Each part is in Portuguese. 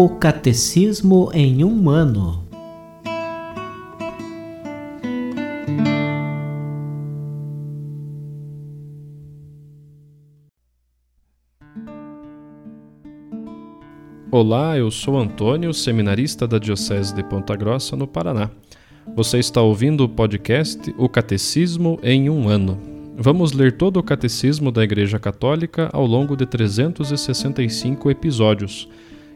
O Catecismo em um ano. Olá, eu sou Antônio, seminarista da Diocese de Ponta Grossa, no Paraná. Você está ouvindo o podcast O Catecismo em um ano. Vamos ler todo o Catecismo da Igreja Católica ao longo de 365 episódios.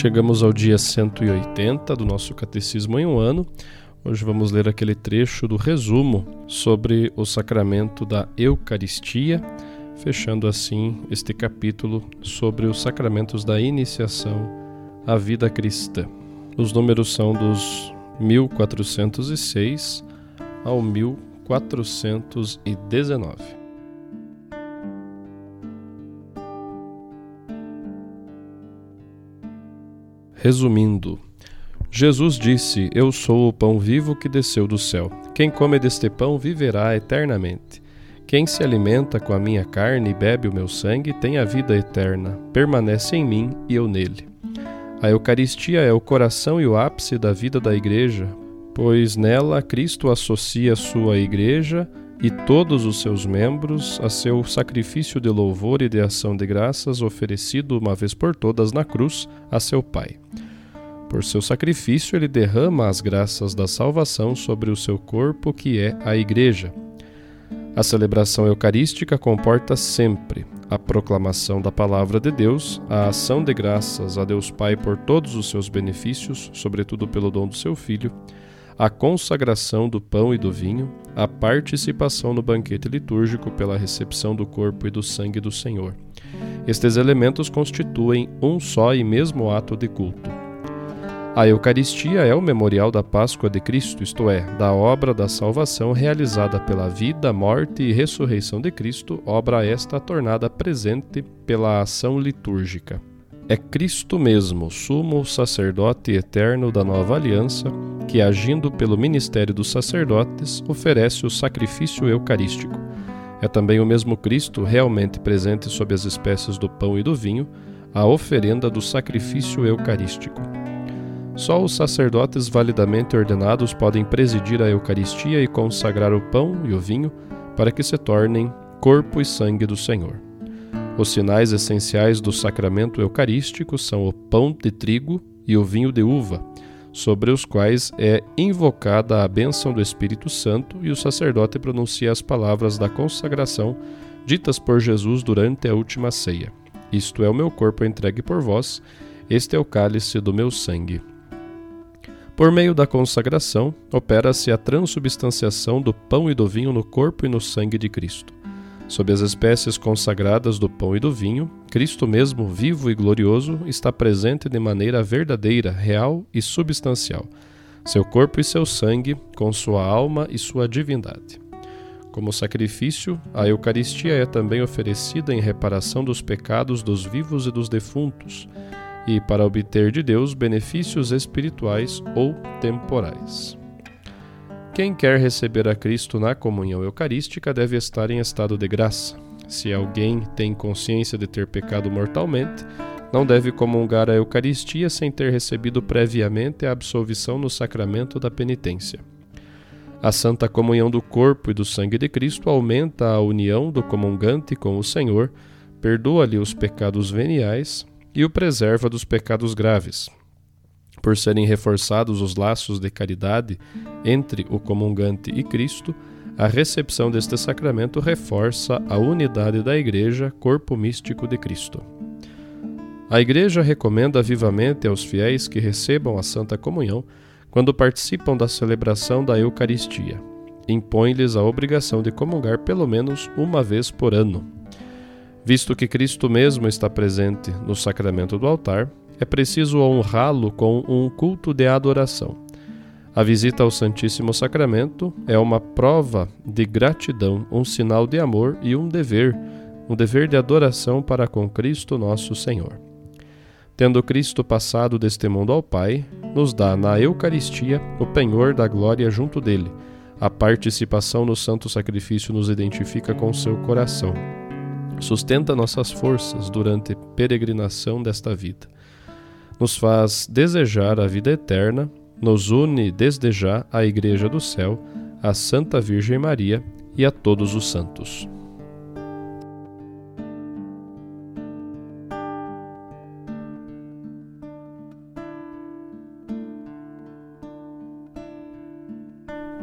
Chegamos ao dia 180 do nosso Catecismo em um ano. Hoje vamos ler aquele trecho do resumo sobre o sacramento da Eucaristia, fechando assim este capítulo sobre os sacramentos da iniciação à vida cristã. Os números são dos 1406 ao 1419. Resumindo, Jesus disse: Eu sou o pão vivo que desceu do céu. Quem come deste pão viverá eternamente. Quem se alimenta com a minha carne e bebe o meu sangue tem a vida eterna, permanece em mim e eu nele. A Eucaristia é o coração e o ápice da vida da Igreja, pois nela Cristo associa sua Igreja e todos os seus membros a seu sacrifício de louvor e de ação de graças oferecido uma vez por todas na cruz a seu Pai. Por seu sacrifício, ele derrama as graças da salvação sobre o seu corpo, que é a Igreja. A celebração eucarística comporta sempre a proclamação da palavra de Deus, a ação de graças a Deus Pai por todos os seus benefícios, sobretudo pelo dom do seu Filho, a consagração do pão e do vinho, a participação no banquete litúrgico pela recepção do corpo e do sangue do Senhor. Estes elementos constituem um só e mesmo ato de culto. A Eucaristia é o memorial da Páscoa de Cristo, isto é, da obra da salvação realizada pela vida, morte e ressurreição de Cristo, obra esta tornada presente pela ação litúrgica. É Cristo mesmo, sumo sacerdote eterno da nova aliança, que, agindo pelo ministério dos sacerdotes, oferece o sacrifício eucarístico. É também o mesmo Cristo, realmente presente sob as espécies do pão e do vinho, a oferenda do sacrifício eucarístico. Só os sacerdotes validamente ordenados podem presidir a Eucaristia e consagrar o pão e o vinho para que se tornem corpo e sangue do Senhor. Os sinais essenciais do sacramento eucarístico são o pão de trigo e o vinho de uva, sobre os quais é invocada a bênção do Espírito Santo e o sacerdote pronuncia as palavras da consagração ditas por Jesus durante a última ceia. Isto é o meu corpo entregue por vós, este é o cálice do meu sangue. Por meio da consagração, opera-se a transubstanciação do pão e do vinho no corpo e no sangue de Cristo. Sob as espécies consagradas do pão e do vinho, Cristo mesmo, vivo e glorioso, está presente de maneira verdadeira, real e substancial, seu corpo e seu sangue, com sua alma e sua divindade. Como sacrifício, a Eucaristia é também oferecida em reparação dos pecados dos vivos e dos defuntos, e para obter de Deus benefícios espirituais ou temporais. Quem quer receber a Cristo na comunhão eucarística deve estar em estado de graça. Se alguém tem consciência de ter pecado mortalmente, não deve comungar a Eucaristia sem ter recebido previamente a absolvição no sacramento da penitência. A santa comunhão do corpo e do sangue de Cristo aumenta a união do comungante com o Senhor, perdoa-lhe os pecados veniais e o preserva dos pecados graves, por serem reforçados os laços de caridade entre o comungante e Cristo, a recepção deste sacramento reforça a unidade da Igreja, corpo místico de Cristo. A Igreja recomenda vivamente aos fiéis que recebam a Santa Comunhão quando participam da celebração da Eucaristia. Impõe-lhes a obrigação de comungar pelo menos uma vez por ano. Visto que Cristo mesmo está presente no sacramento do altar, é preciso honrá-lo com um culto de adoração. A visita ao Santíssimo Sacramento é uma prova de gratidão, um sinal de amor e um dever, um dever de adoração para com Cristo nosso Senhor. Tendo Cristo passado deste mundo ao Pai, nos dá na Eucaristia o penhor da glória junto dele. A participação no santo sacrifício nos identifica com seu coração sustenta nossas forças durante a peregrinação desta vida. Nos faz desejar a vida eterna, nos une desde já à Igreja do Céu, à Santa Virgem Maria e a todos os santos.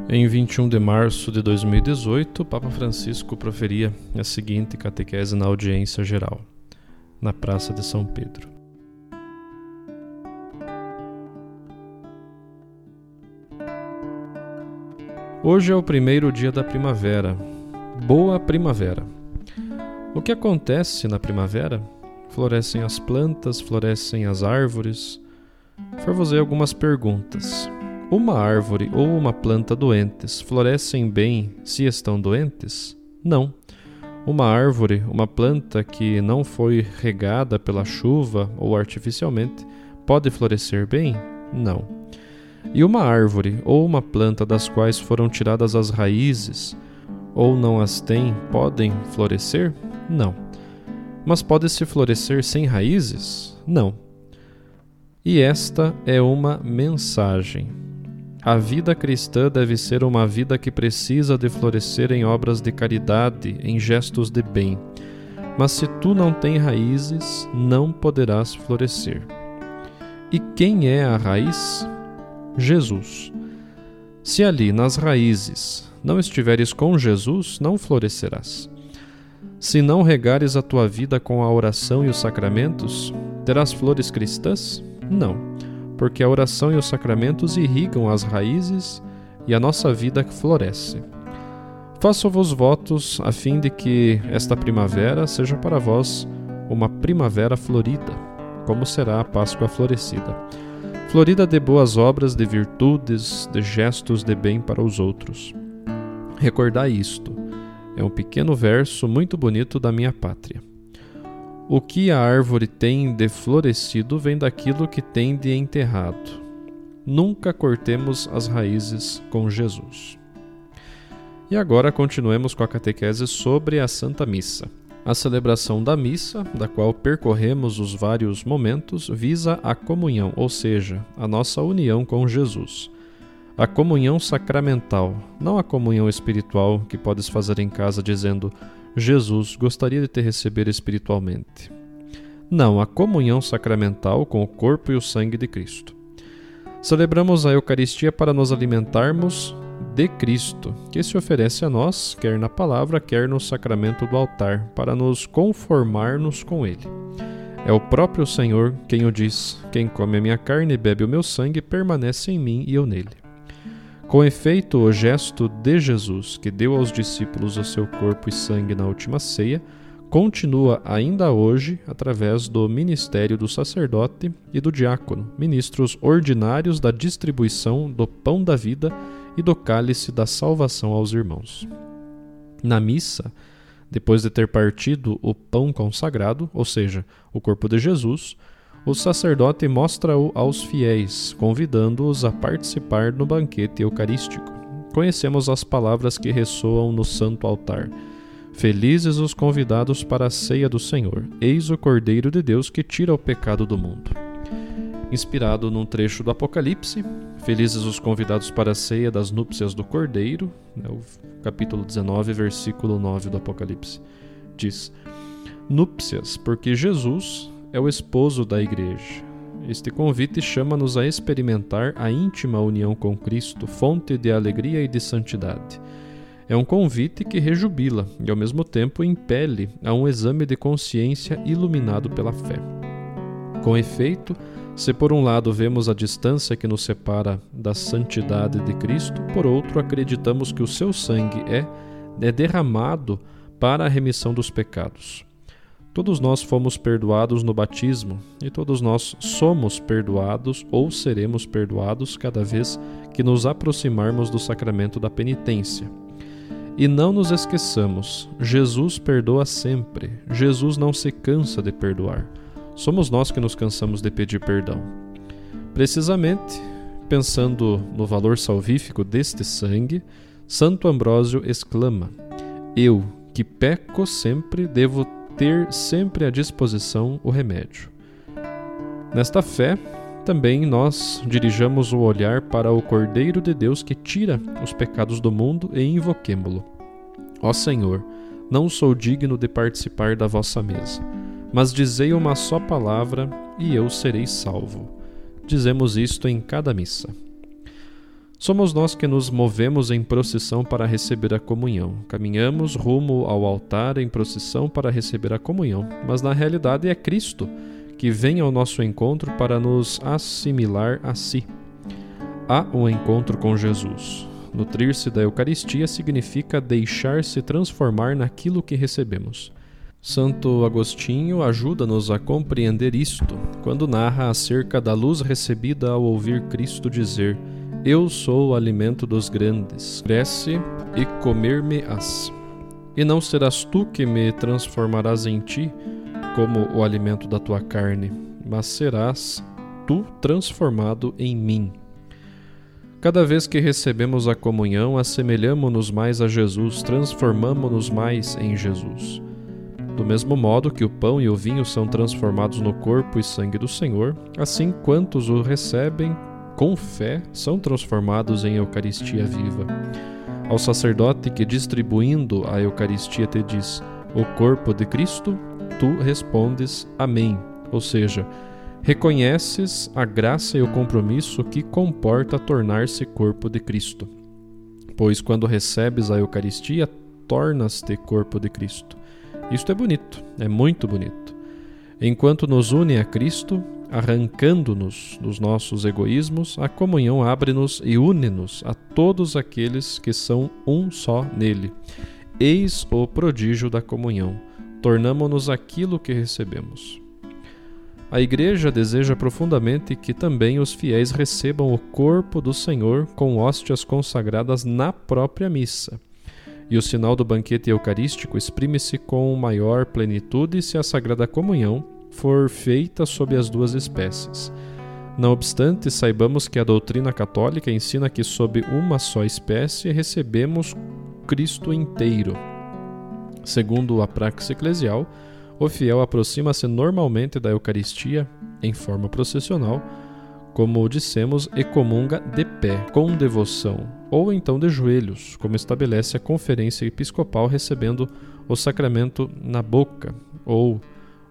Em 21 de março de 2018, o Papa Francisco proferia a seguinte catequese na audiência geral, na Praça de São Pedro. Hoje é o primeiro dia da primavera. Boa primavera! O que acontece na primavera? Florescem as plantas, florescem as árvores. Vou algumas perguntas. Uma árvore ou uma planta doentes florescem bem se estão doentes? Não. Uma árvore, uma planta que não foi regada pela chuva ou artificialmente, pode florescer bem? Não. E uma árvore ou uma planta das quais foram tiradas as raízes ou não as têm, podem florescer? Não. Mas pode-se florescer sem raízes? Não. E esta é uma mensagem. A vida cristã deve ser uma vida que precisa de florescer em obras de caridade, em gestos de bem. Mas se tu não tens raízes, não poderás florescer. E quem é a raiz? Jesus. Se ali nas raízes não estiveres com Jesus, não florescerás. Se não regares a tua vida com a oração e os sacramentos, terás flores cristãs? Não porque a oração e os sacramentos irrigam as raízes e a nossa vida floresce. Faço-vos votos a fim de que esta primavera seja para vós uma primavera florida, como será a Páscoa florescida. Florida de boas obras, de virtudes, de gestos de bem para os outros. Recordai isto. É um pequeno verso muito bonito da minha pátria. O que a árvore tem de florescido vem daquilo que tem de enterrado. Nunca cortemos as raízes com Jesus. E agora continuemos com a catequese sobre a Santa Missa. A celebração da missa, da qual percorremos os vários momentos, visa a comunhão, ou seja, a nossa união com Jesus. A comunhão sacramental, não a comunhão espiritual que podes fazer em casa dizendo Jesus gostaria de te receber espiritualmente. Não, a comunhão sacramental com o corpo e o sangue de Cristo. Celebramos a Eucaristia para nos alimentarmos de Cristo, que se oferece a nós, quer na palavra, quer no sacramento do altar, para nos conformarmos com Ele. É o próprio Senhor quem o diz: Quem come a minha carne e bebe o meu sangue permanece em mim e eu nele. Com efeito, o gesto de Jesus, que deu aos discípulos o seu corpo e sangue na última ceia, continua ainda hoje através do ministério do sacerdote e do diácono, ministros ordinários da distribuição do pão da vida e do cálice da salvação aos irmãos. Na missa, depois de ter partido o pão consagrado, ou seja, o corpo de Jesus, o sacerdote mostra-o aos fiéis, convidando-os a participar no banquete eucarístico. Conhecemos as palavras que ressoam no santo altar. Felizes os convidados para a ceia do Senhor. Eis o Cordeiro de Deus que tira o pecado do mundo. Inspirado num trecho do Apocalipse, felizes os convidados para a ceia das núpcias do Cordeiro, né, o capítulo 19, versículo 9 do Apocalipse, diz: Núpcias, porque Jesus, é o esposo da Igreja. Este convite chama-nos a experimentar a íntima união com Cristo, fonte de alegria e de santidade. É um convite que rejubila e, ao mesmo tempo, impele a um exame de consciência iluminado pela fé. Com efeito, se por um lado vemos a distância que nos separa da santidade de Cristo, por outro acreditamos que o seu sangue é, é derramado para a remissão dos pecados. Todos nós fomos perdoados no batismo e todos nós somos perdoados ou seremos perdoados cada vez que nos aproximarmos do sacramento da penitência. E não nos esqueçamos, Jesus perdoa sempre. Jesus não se cansa de perdoar. Somos nós que nos cansamos de pedir perdão. Precisamente, pensando no valor salvífico deste sangue, Santo Ambrósio exclama: Eu, que peco sempre, devo ter sempre à disposição o remédio. Nesta fé, também nós dirijamos o olhar para o Cordeiro de Deus que tira os pecados do mundo e invoquemo-lo. Ó Senhor, não sou digno de participar da vossa mesa, mas dizei uma só palavra e eu serei salvo. Dizemos isto em cada missa. Somos nós que nos movemos em procissão para receber a comunhão. Caminhamos rumo ao altar em procissão para receber a comunhão, mas na realidade é Cristo que vem ao nosso encontro para nos assimilar a si. Há um encontro com Jesus. Nutrir-se da Eucaristia significa deixar-se transformar naquilo que recebemos. Santo Agostinho ajuda-nos a compreender isto quando narra acerca da luz recebida ao ouvir Cristo dizer: eu sou o alimento dos grandes. Cresce e comer-me-ás. E não serás tu que me transformarás em ti, como o alimento da tua carne, mas serás tu transformado em mim. Cada vez que recebemos a comunhão, assemelhamo-nos mais a Jesus, transformamo-nos mais em Jesus. Do mesmo modo que o pão e o vinho são transformados no corpo e sangue do Senhor, assim quantos o recebem com fé, são transformados em Eucaristia viva. Ao sacerdote que, distribuindo a Eucaristia, te diz: O corpo de Cristo, tu respondes Amém. Ou seja, reconheces a graça e o compromisso que comporta tornar-se corpo de Cristo. Pois quando recebes a Eucaristia, tornas-te corpo de Cristo. Isto é bonito, é muito bonito. Enquanto nos une a Cristo, arrancando-nos dos nossos egoísmos, a comunhão abre-nos e une-nos a todos aqueles que são um só nele. Eis o prodígio da comunhão. Tornamo-nos aquilo que recebemos. A Igreja deseja profundamente que também os fiéis recebam o corpo do Senhor com hóstias consagradas na própria missa. E o sinal do banquete eucarístico exprime-se com maior plenitude se a Sagrada Comunhão for feita sob as duas espécies. Não obstante, saibamos que a doutrina católica ensina que sob uma só espécie recebemos Cristo inteiro. Segundo a praxe eclesial, o fiel aproxima-se normalmente da Eucaristia em forma processional, como dissemos, e comunga de pé, com devoção, ou então de joelhos, como estabelece a Conferência Episcopal recebendo o sacramento na boca, ou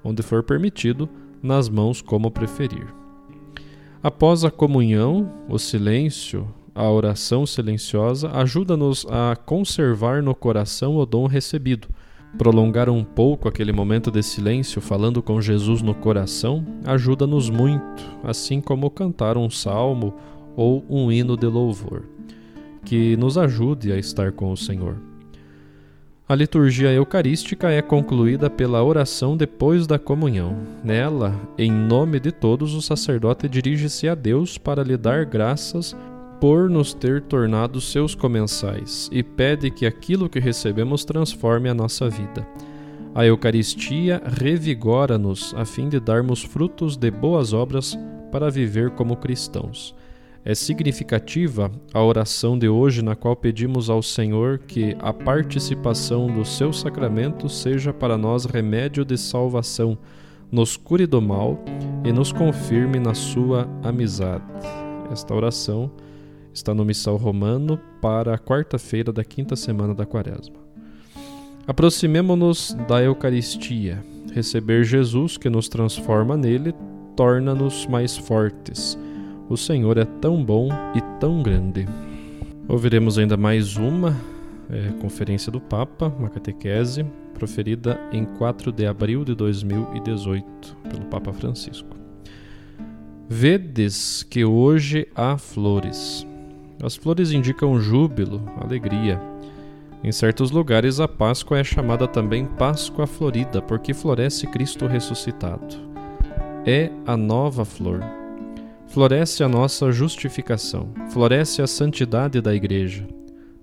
onde for permitido, nas mãos como preferir. Após a comunhão, o silêncio, a oração silenciosa ajuda-nos a conservar no coração o dom recebido. Prolongar um pouco aquele momento de silêncio falando com Jesus no coração ajuda-nos muito, assim como cantar um salmo ou um hino de louvor, que nos ajude a estar com o Senhor. A liturgia eucarística é concluída pela oração depois da comunhão. Nela, em nome de todos, o sacerdote dirige-se a Deus para lhe dar graças por nos ter tornado seus comensais e pede que aquilo que recebemos transforme a nossa vida. A Eucaristia revigora-nos a fim de darmos frutos de boas obras para viver como cristãos. É significativa a oração de hoje, na qual pedimos ao Senhor que a participação do seu sacramento seja para nós remédio de salvação, nos cure do mal e nos confirme na sua amizade. Esta oração está no Missal Romano para a quarta-feira da quinta semana da Quaresma. Aproximemo-nos da Eucaristia. Receber Jesus, que nos transforma nele, torna-nos mais fortes o Senhor é tão bom e tão grande. Ouviremos ainda mais uma é, conferência do Papa, uma catequese, proferida em 4 de abril de 2018 pelo Papa Francisco. Vedes que hoje há flores. As flores indicam júbilo, alegria. Em certos lugares, a Páscoa é chamada também Páscoa Florida, porque floresce Cristo ressuscitado. É a nova flor. Floresce a nossa justificação, floresce a santidade da Igreja.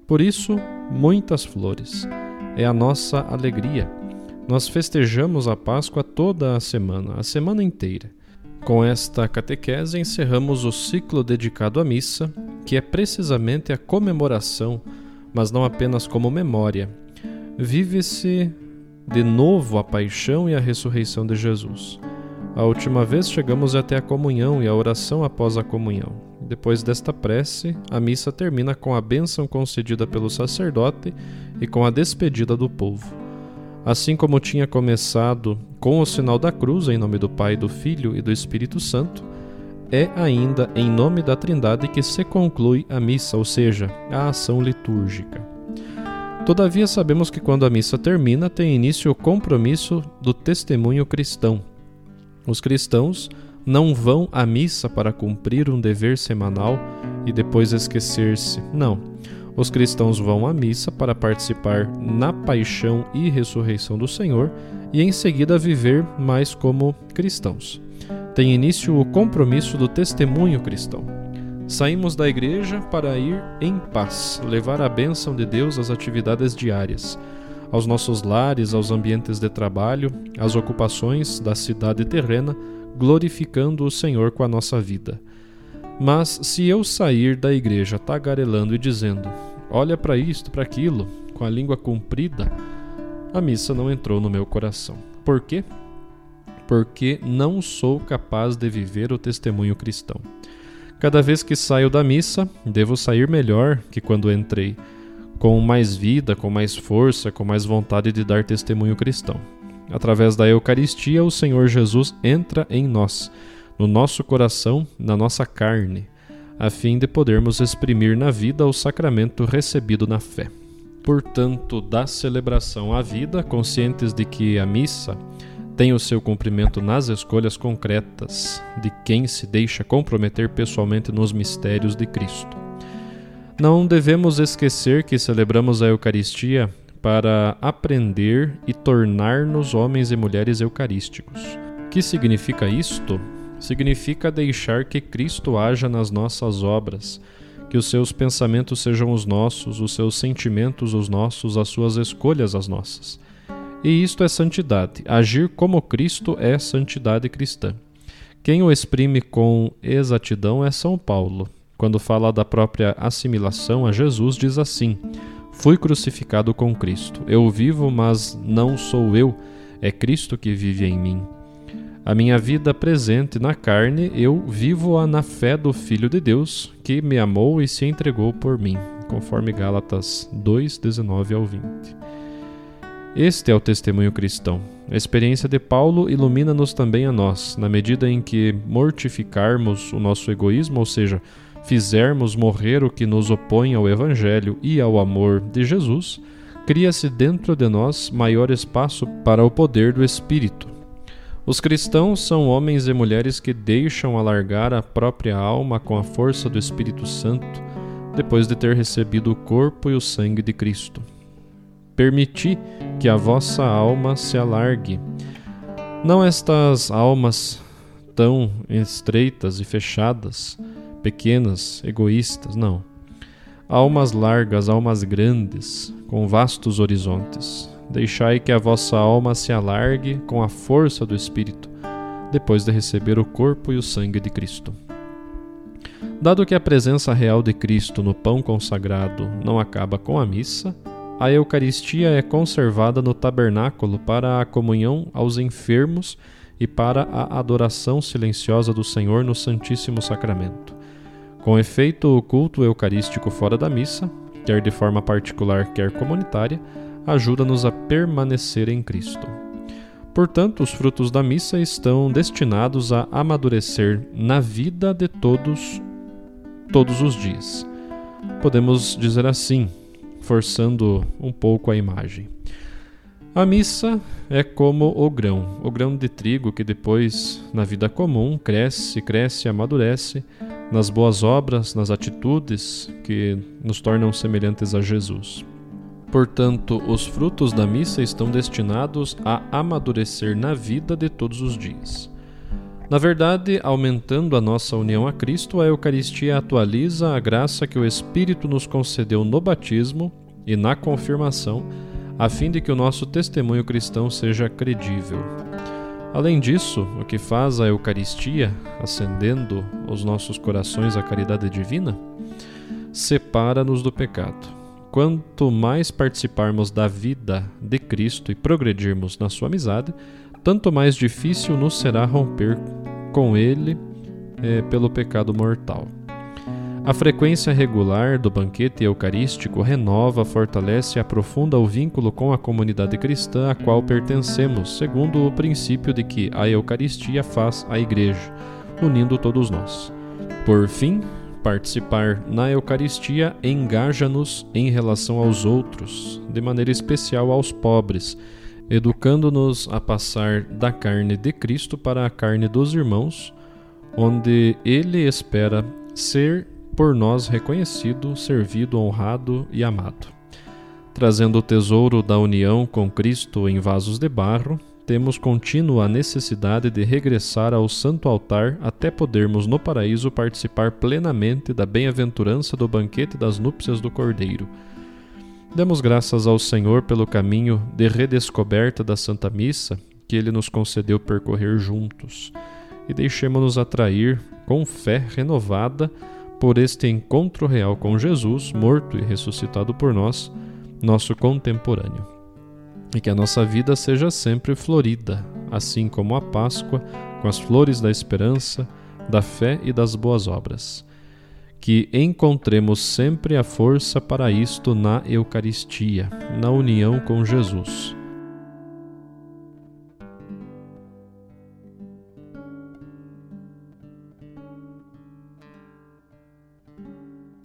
Por isso, muitas flores. É a nossa alegria. Nós festejamos a Páscoa toda a semana, a semana inteira. Com esta catequese, encerramos o ciclo dedicado à missa, que é precisamente a comemoração mas não apenas como memória. Vive-se de novo a paixão e a ressurreição de Jesus. A última vez chegamos até a comunhão e a oração após a comunhão. Depois desta prece, a missa termina com a bênção concedida pelo sacerdote e com a despedida do povo. Assim como tinha começado com o sinal da cruz, em nome do Pai, do Filho e do Espírito Santo, é ainda em nome da Trindade que se conclui a missa, ou seja, a ação litúrgica. Todavia, sabemos que quando a missa termina, tem início o compromisso do testemunho cristão. Os cristãos não vão à missa para cumprir um dever semanal e depois esquecer-se. Não. Os cristãos vão à missa para participar na paixão e ressurreição do Senhor e em seguida viver mais como cristãos tem início o compromisso do testemunho cristão. Saímos da igreja para ir em paz, levar a bênção de Deus às atividades diárias, aos nossos lares, aos ambientes de trabalho, às ocupações da cidade terrena, glorificando o Senhor com a nossa vida. Mas se eu sair da igreja tagarelando e dizendo: Olha para isto, para aquilo, com a língua comprida, a missa não entrou no meu coração. Por quê? porque não sou capaz de viver o testemunho cristão. Cada vez que saio da missa, devo sair melhor que quando entrei, com mais vida, com mais força, com mais vontade de dar testemunho cristão. Através da Eucaristia, o Senhor Jesus entra em nós, no nosso coração, na nossa carne, a fim de podermos exprimir na vida o sacramento recebido na fé. Portanto, da celebração à vida, conscientes de que a missa tem o seu cumprimento nas escolhas concretas de quem se deixa comprometer pessoalmente nos mistérios de Cristo. Não devemos esquecer que celebramos a Eucaristia para aprender e tornar-nos homens e mulheres eucarísticos. O que significa isto? Significa deixar que Cristo haja nas nossas obras, que os seus pensamentos sejam os nossos, os seus sentimentos os nossos, as suas escolhas as nossas. E isto é santidade. Agir como Cristo é santidade cristã. Quem o exprime com exatidão é São Paulo. Quando fala da própria assimilação a Jesus, diz assim: Fui crucificado com Cristo. Eu vivo, mas não sou eu, é Cristo que vive em mim. A minha vida presente na carne, eu vivo-a na fé do Filho de Deus, que me amou e se entregou por mim, conforme Gálatas 2, 19 ao 20. Este é o testemunho cristão. A experiência de Paulo ilumina-nos também a nós, na medida em que mortificarmos o nosso egoísmo, ou seja, fizermos morrer o que nos opõe ao Evangelho e ao amor de Jesus, cria-se dentro de nós maior espaço para o poder do Espírito. Os cristãos são homens e mulheres que deixam alargar a própria alma com a força do Espírito Santo, depois de ter recebido o corpo e o sangue de Cristo. Permiti que a vossa alma se alargue. Não estas almas tão estreitas e fechadas, pequenas, egoístas, não. Almas largas, almas grandes, com vastos horizontes. Deixai que a vossa alma se alargue com a força do Espírito, depois de receber o corpo e o sangue de Cristo. Dado que a presença real de Cristo no pão consagrado não acaba com a missa, a Eucaristia é conservada no tabernáculo para a comunhão aos enfermos e para a adoração silenciosa do Senhor no Santíssimo Sacramento. Com efeito, o culto eucarístico fora da missa, quer de forma particular, quer comunitária, ajuda-nos a permanecer em Cristo. Portanto, os frutos da missa estão destinados a amadurecer na vida de todos, todos os dias. Podemos dizer assim: forçando um pouco a imagem. A missa é como o grão, o grão de trigo que depois, na vida comum, cresce, cresce, amadurece nas boas obras, nas atitudes que nos tornam semelhantes a Jesus. Portanto, os frutos da missa estão destinados a amadurecer na vida de todos os dias. Na verdade, aumentando a nossa união a Cristo, a Eucaristia atualiza a graça que o Espírito nos concedeu no batismo e na confirmação, a fim de que o nosso testemunho cristão seja credível. Além disso, o que faz a Eucaristia, acendendo os nossos corações à caridade divina, separa-nos do pecado. Quanto mais participarmos da vida de Cristo e progredirmos na sua amizade, tanto mais difícil nos será romper com Ele é, pelo pecado mortal. A frequência regular do banquete eucarístico renova, fortalece e aprofunda o vínculo com a comunidade cristã a qual pertencemos, segundo o princípio de que a Eucaristia faz a Igreja, unindo todos nós. Por fim, participar na Eucaristia engaja-nos em relação aos outros, de maneira especial aos pobres, educando-nos a passar da carne de Cristo para a carne dos irmãos, onde Ele espera ser por nós reconhecido, servido, honrado e amado. Trazendo o tesouro da união com Cristo em vasos de barro, temos contínua necessidade de regressar ao santo altar até podermos no paraíso participar plenamente da bem-aventurança do banquete das núpcias do Cordeiro. Demos graças ao Senhor pelo caminho de redescoberta da Santa Missa que Ele nos concedeu percorrer juntos e deixemos-nos atrair com fé renovada por este encontro real com Jesus, morto e ressuscitado por nós, nosso contemporâneo. E que a nossa vida seja sempre florida, assim como a Páscoa, com as flores da esperança, da fé e das boas obras. Que encontremos sempre a força para isto na Eucaristia, na união com Jesus